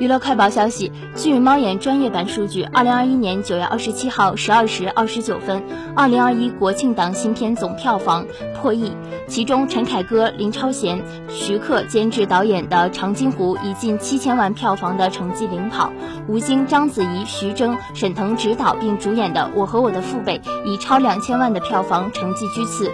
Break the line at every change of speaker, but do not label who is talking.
娱乐快报消息据猫眼专业版数据二零二一年九月二十七号十二时二十九分二零二一国庆档新片总票房破亿其中陈凯歌林超贤徐克监制导演的长津湖以近七千万票房的成绩领跑吴京章子怡徐峥沈腾执导并主演的我和我的父辈以超两千万的票房成绩居次。